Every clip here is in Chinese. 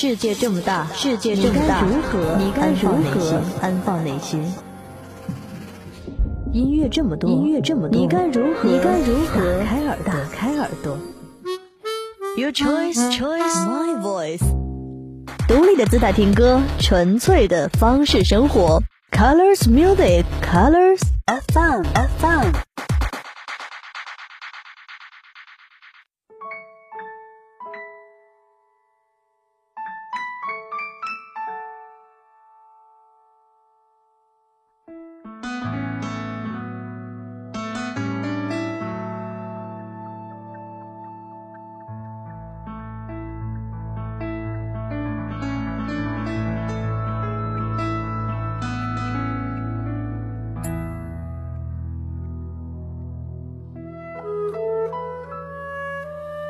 世界这么大，世界这么大，如何你该如何何安放内心？音乐这么多，音乐这么多你该如何？你该如何打开耳朵，打开耳朵。Your choice, choice, my voice。独立的姿态听歌，纯粹的方式生活。Colors Music, Colors FM, FM。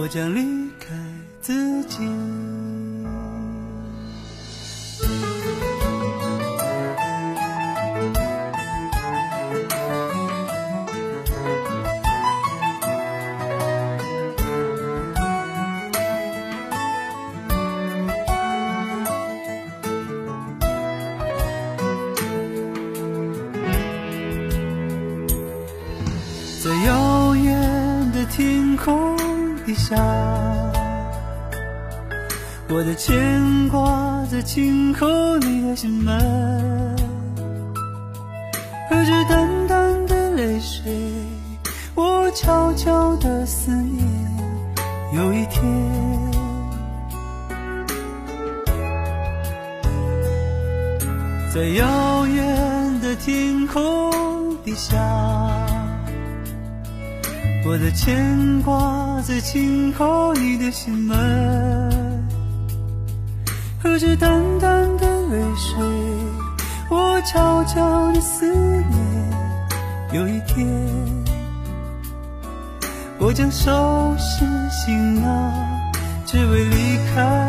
我将离开自己。在遥远的天空底下。我的牵挂在轻叩你的心门，喝着淡淡的泪水，我悄悄的思念。有一天，我将收拾行囊，只为离开，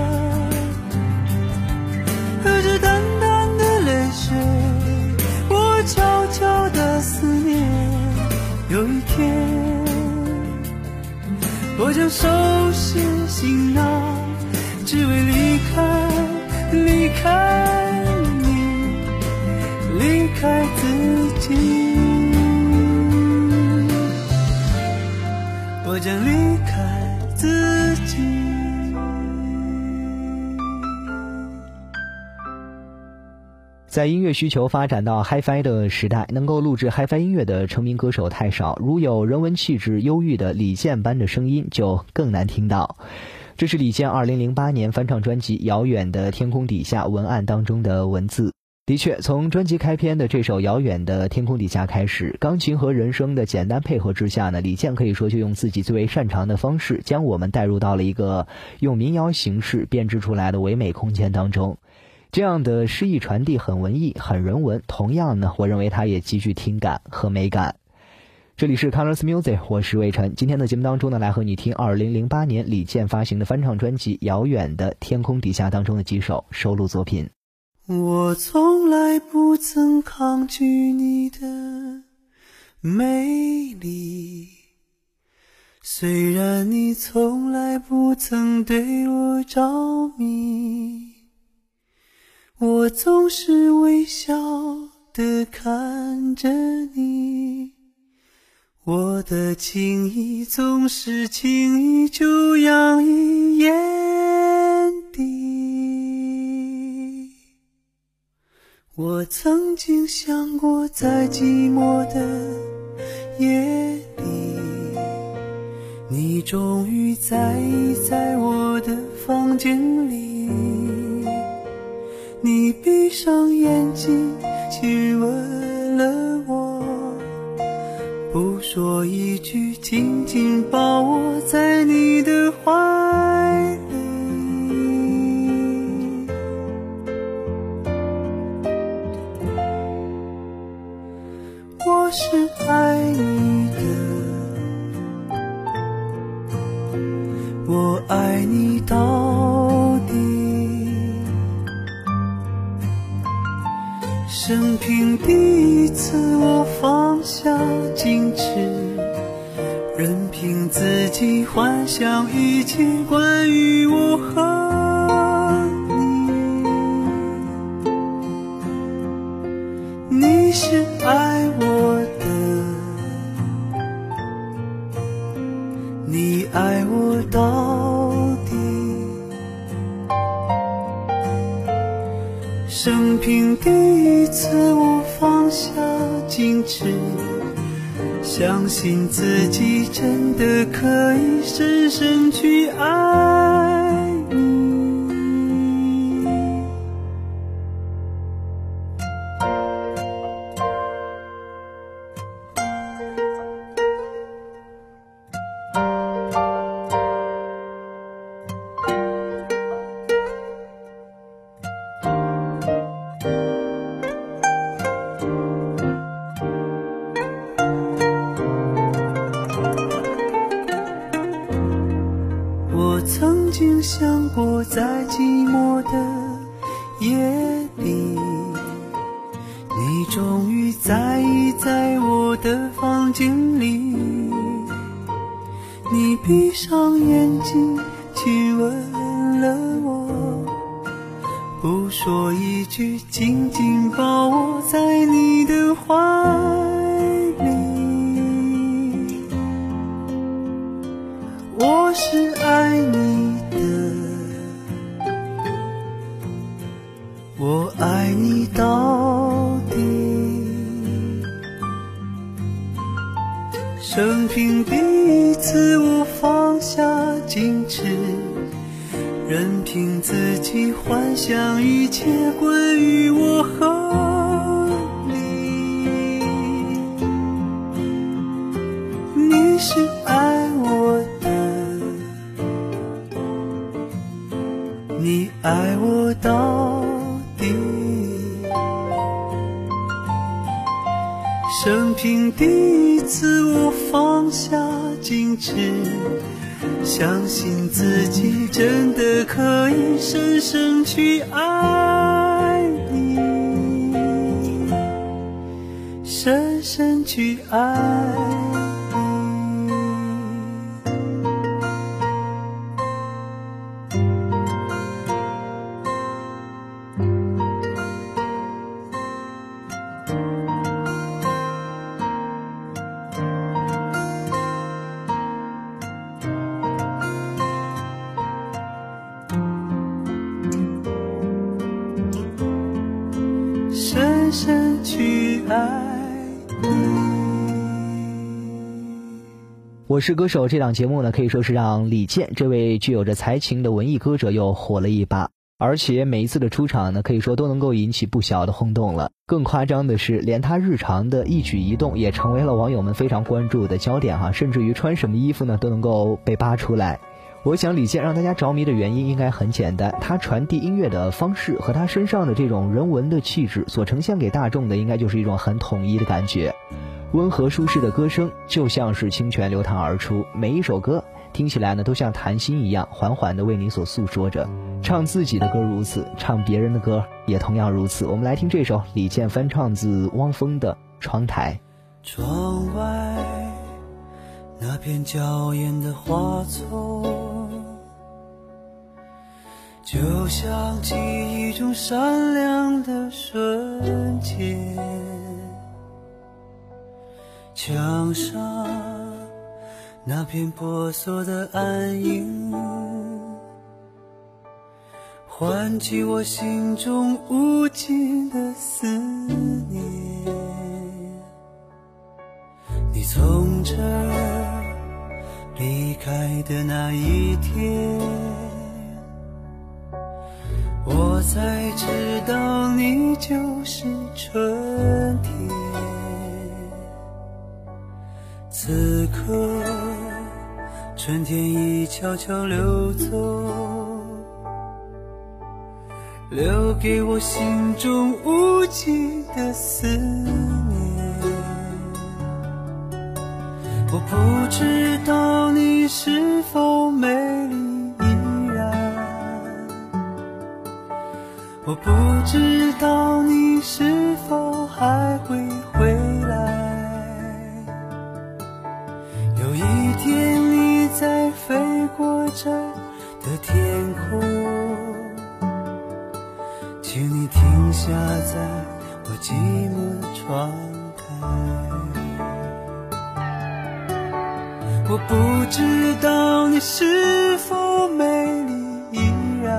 收拾行囊，只为离开，离开你。离开自己，我将离开自己。在音乐需求发展到 HiFi 的时代，能够录制 HiFi 音乐的成名歌手太少，如有人文气质忧郁的李健般的声音，就更难听到。这是李健2008年翻唱专辑《遥远的天空底下》文案当中的文字。的确，从专辑开篇的这首《遥远的天空底下》开始，钢琴和人声的简单配合之下呢，李健可以说就用自己最为擅长的方式，将我们带入到了一个用民谣形式编织出来的唯美空间当中。这样的诗意传递很文艺、很人文，同样呢，我认为它也极具听感和美感。这里是 Colors Music，我是魏晨。今天的节目当中呢，来和你听2008年李健发行的翻唱专辑《遥远的天空底下》当中的几首收录作品。我从来不曾抗拒你的美丽，虽然你从来不曾对我着迷，我总是微笑的看着你，我的情意总是轻易就洋溢眼底。我曾经想过，在寂寞的夜里，你终于在意在我的房间里。你闭上眼睛，亲吻了我，不说一句，紧紧抱我在你的怀里。我是爱你自己幻想一切关我是爱你的，我爱你到底。生平第一次，我放下矜持，任凭自己幻想一切关深深去爱。我是歌手这档节目呢，可以说是让李健这位具有着才情的文艺歌者又火了一把。而且每一次的出场呢，可以说都能够引起不小的轰动了。更夸张的是，连他日常的一举一动也成为了网友们非常关注的焦点哈，甚至于穿什么衣服呢都能够被扒出来。我想李健让大家着迷的原因应该很简单，他传递音乐的方式和他身上的这种人文的气质所呈现给大众的，应该就是一种很统一的感觉。温和舒适的歌声就像是清泉流淌而出，每一首歌听起来呢都像谈心一样，缓缓的为你所诉说着。唱自己的歌如此，唱别人的歌也同样如此。我们来听这首李健翻唱自汪峰的《窗台》。窗外那片娇艳的花丛。就像记忆中闪亮的瞬间，墙上那片婆娑的暗影，唤起我心中无尽的思念。你从这离开的那一天。我才知道你就是春天。此刻，春天已悄悄溜走，留给我心中无尽的思念。我不知道你是否美丽依然。我不知道你是否还会过这的天空，请你停下在我寂寞窗台。我不知道你是否美丽依然。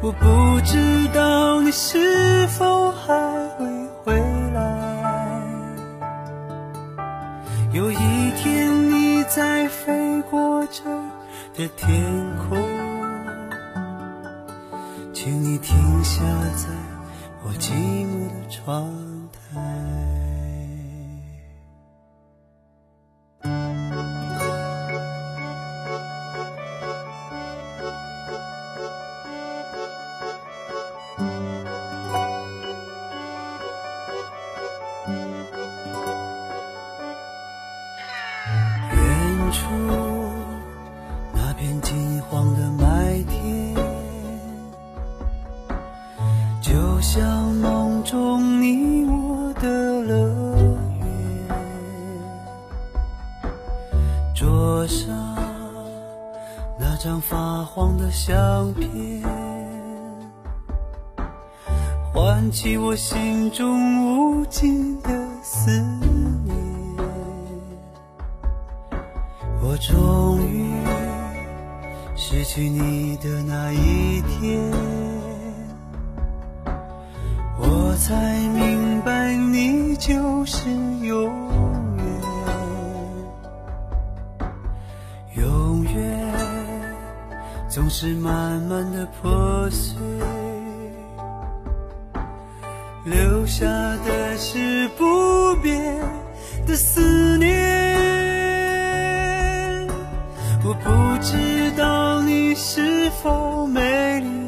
我不知道你是否还着的天空，请你停下在我寂寞的窗。像梦中你我的乐园，桌上那张发黄的相片，唤起我心中无尽的思念。我终于失去你的那一天，才明白你就是永远，永远。总是慢慢的破碎，留下的是不变的思念。我不知道你是否美丽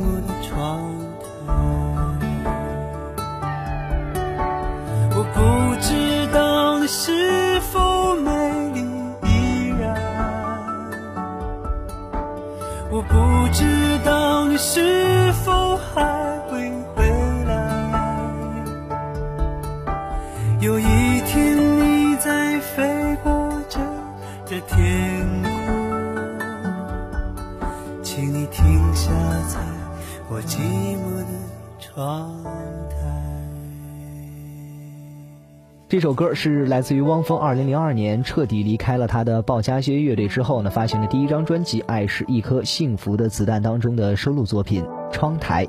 我寂寞的这首歌是来自于汪峰，二零零二年彻底离开了他的鲍家街乐队之后呢，发行的第一张专辑《爱是一颗幸福的子弹》当中的收录作品《窗台》。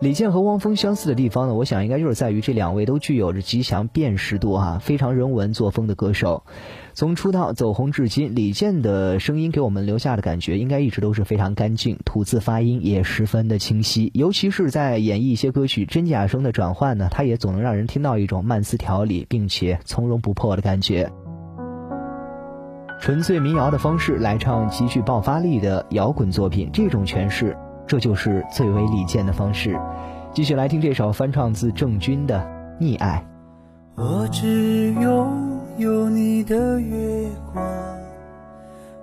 李健和汪峰相似的地方呢，我想应该就是在于这两位都具有着极强辨识度哈，非常人文作风的歌手。从出道走红至今，李健的声音给我们留下的感觉，应该一直都是非常干净，吐字发音也十分的清晰。尤其是在演绎一些歌曲真假声的转换呢，他也总能让人听到一种慢思调理并且从容不迫的感觉。纯粹民谣的方式来唱极具爆发力的摇滚作品，这种诠释。这就是最为礼健的方式。继续来听这首翻唱自郑钧的《溺爱》。我只拥有你的月光，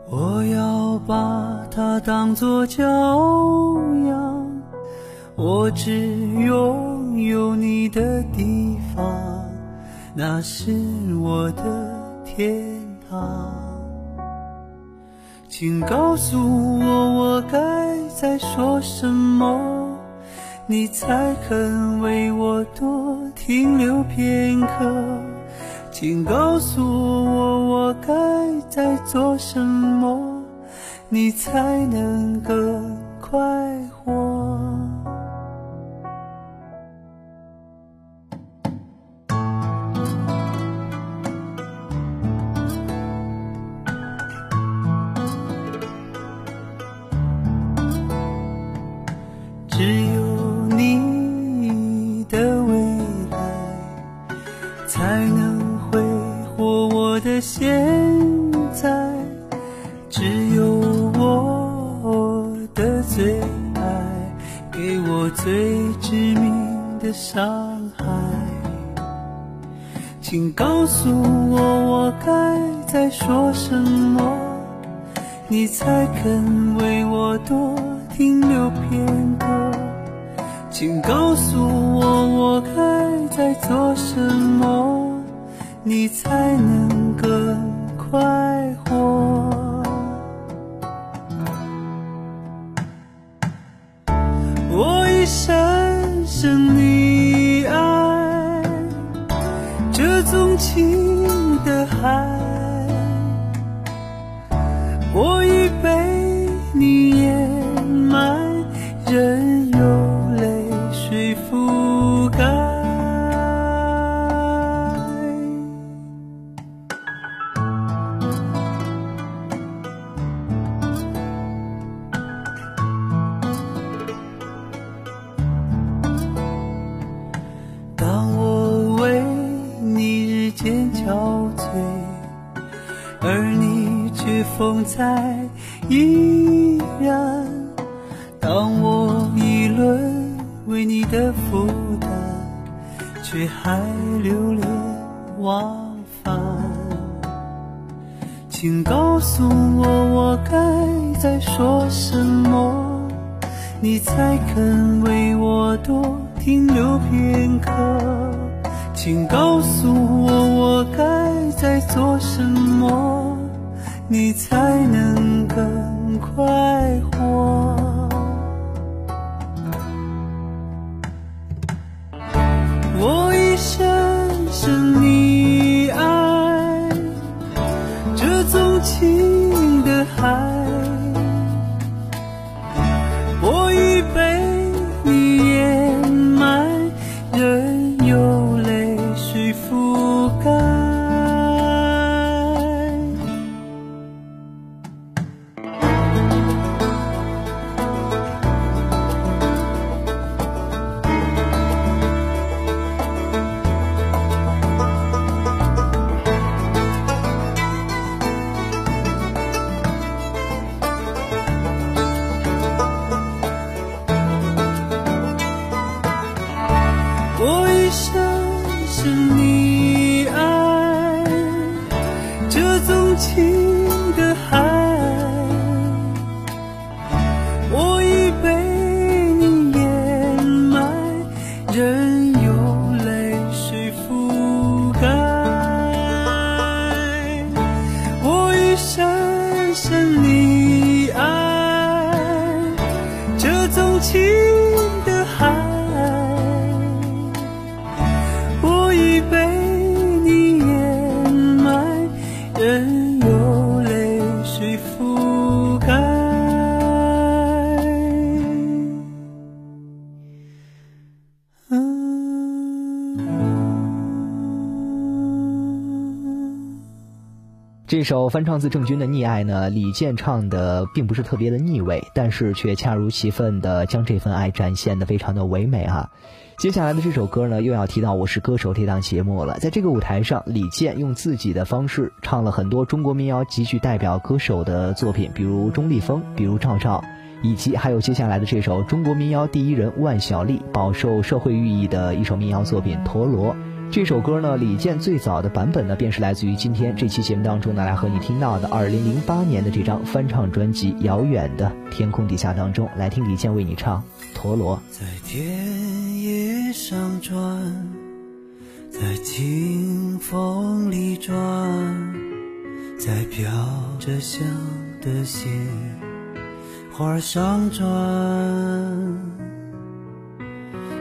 我要把它当作骄阳。我只拥有你的地方，那是我的天堂。请告诉我，我该再说什么，你才肯为我多停留片刻？请告诉我，我该再做什么，你才能更快活？我的现在。只有我的最爱，给我最致命的伤害。请告诉我，我该再说什么，你才肯为我多停留片刻？请告诉我，我该在做什么，你才能更快活？我已深深溺爱这纵情的海，我已被你掩埋，任由泪水。覆情的海。首翻唱自郑钧的《溺爱》呢，李健唱的并不是特别的腻味，但是却恰如其分的将这份爱展现的非常的唯美哈。接下来的这首歌呢，又要提到《我是歌手》这档节目了。在这个舞台上，李健用自己的方式唱了很多中国民谣极具代表歌手的作品，比如钟立风，比如赵照，以及还有接下来的这首中国民谣第一人万晓利饱受社会寓意的一首民谣作品《陀螺》。这首歌呢，李健最早的版本呢，便是来自于今天这期节目当中呢，来和你听到的二零零八年的这张翻唱专辑《遥远的天空底下》当中，来听李健为你唱《陀螺》。在田野上转，在清风里转，在飘着香的鲜花上转，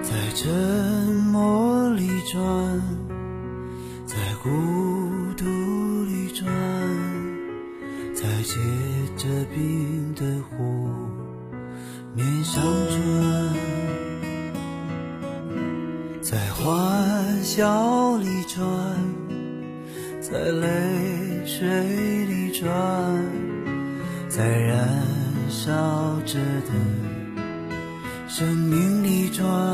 在沉默里转，在孤独里转，在结着冰的湖面上转，在欢笑里转，在泪水里转，在燃烧着的生命里转。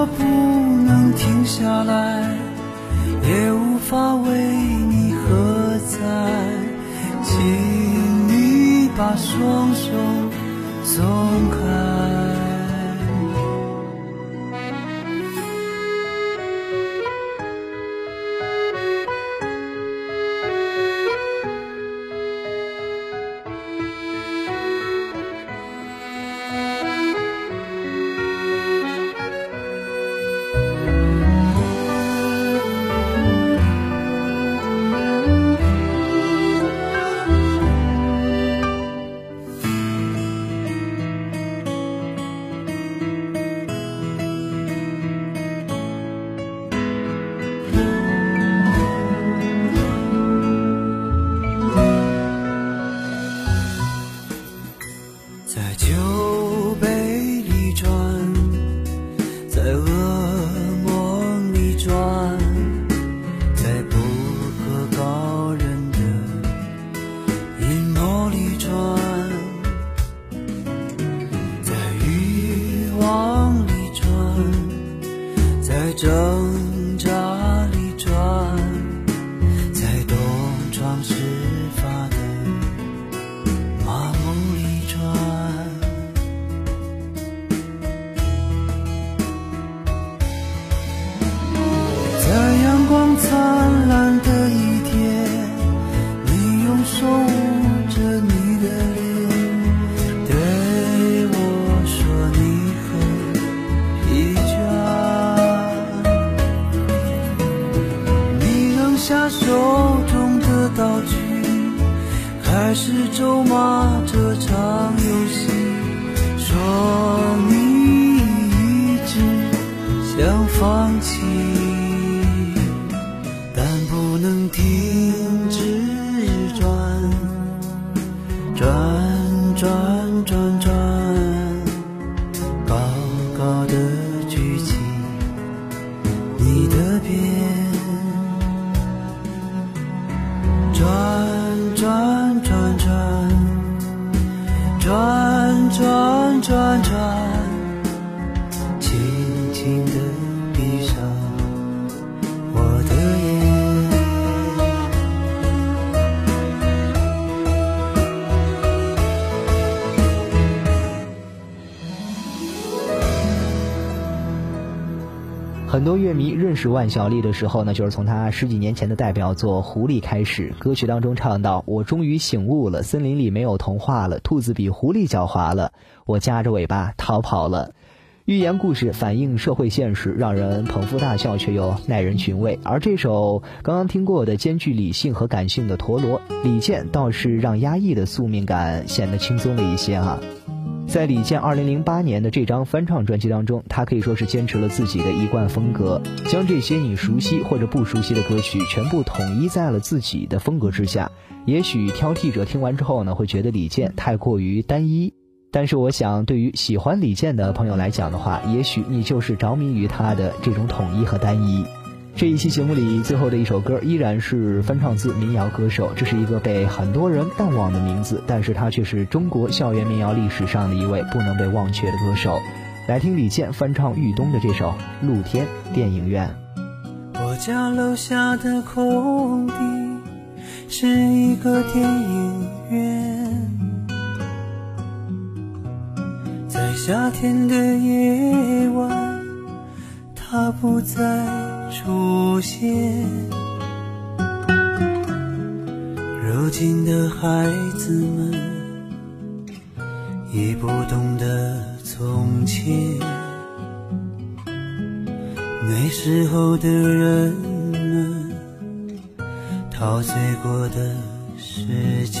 我不能停下来，也无法为你喝彩，请你把双手松开。在道具。开始咒骂这场游戏，说你一直想放弃，但不能停很多乐迷认识万晓利的时候呢，就是从他十几年前的代表作《狐狸》开始。歌曲当中唱到：“我终于醒悟了，森林里没有童话了，兔子比狐狸狡猾了，我夹着尾巴逃跑了。”寓言故事反映社会现实，让人捧腹大笑，却又耐人寻味。而这首刚刚听过的兼具理性和感性的陀螺，李健倒是让压抑的宿命感显得轻松了一些啊。在李健2008年的这张翻唱专辑当中，他可以说是坚持了自己的一贯风格，将这些你熟悉或者不熟悉的歌曲全部统一在了自己的风格之下。也许挑剔者听完之后呢，会觉得李健太过于单一，但是我想，对于喜欢李健的朋友来讲的话，也许你就是着迷于他的这种统一和单一。这一期节目里最后的一首歌依然是翻唱自民谣歌手，这是一个被很多人淡忘的名字，但是他却是中国校园民谣历史上的一位不能被忘却的歌手。来听李健翻唱豫东的这首《露天电影院》。我家楼下的空地是一个电影院，在夏天的夜晚，它不再。出现，如今的孩子们已不懂得从前，那时候的人们陶醉过的世界。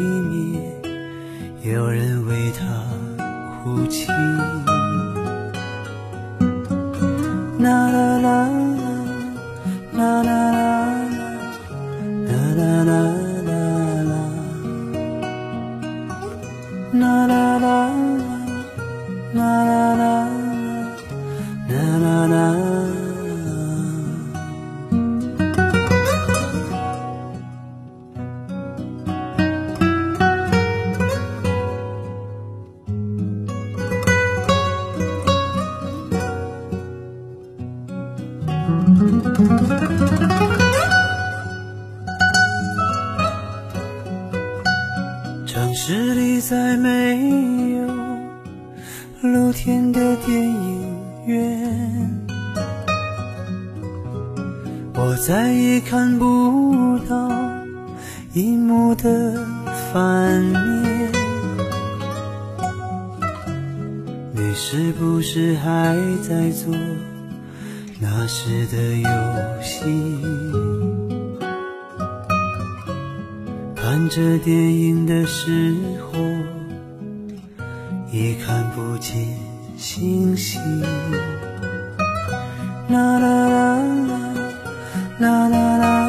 na na na. 电影的时候，也看不见星星。啦啦啦，啦啦啦啦，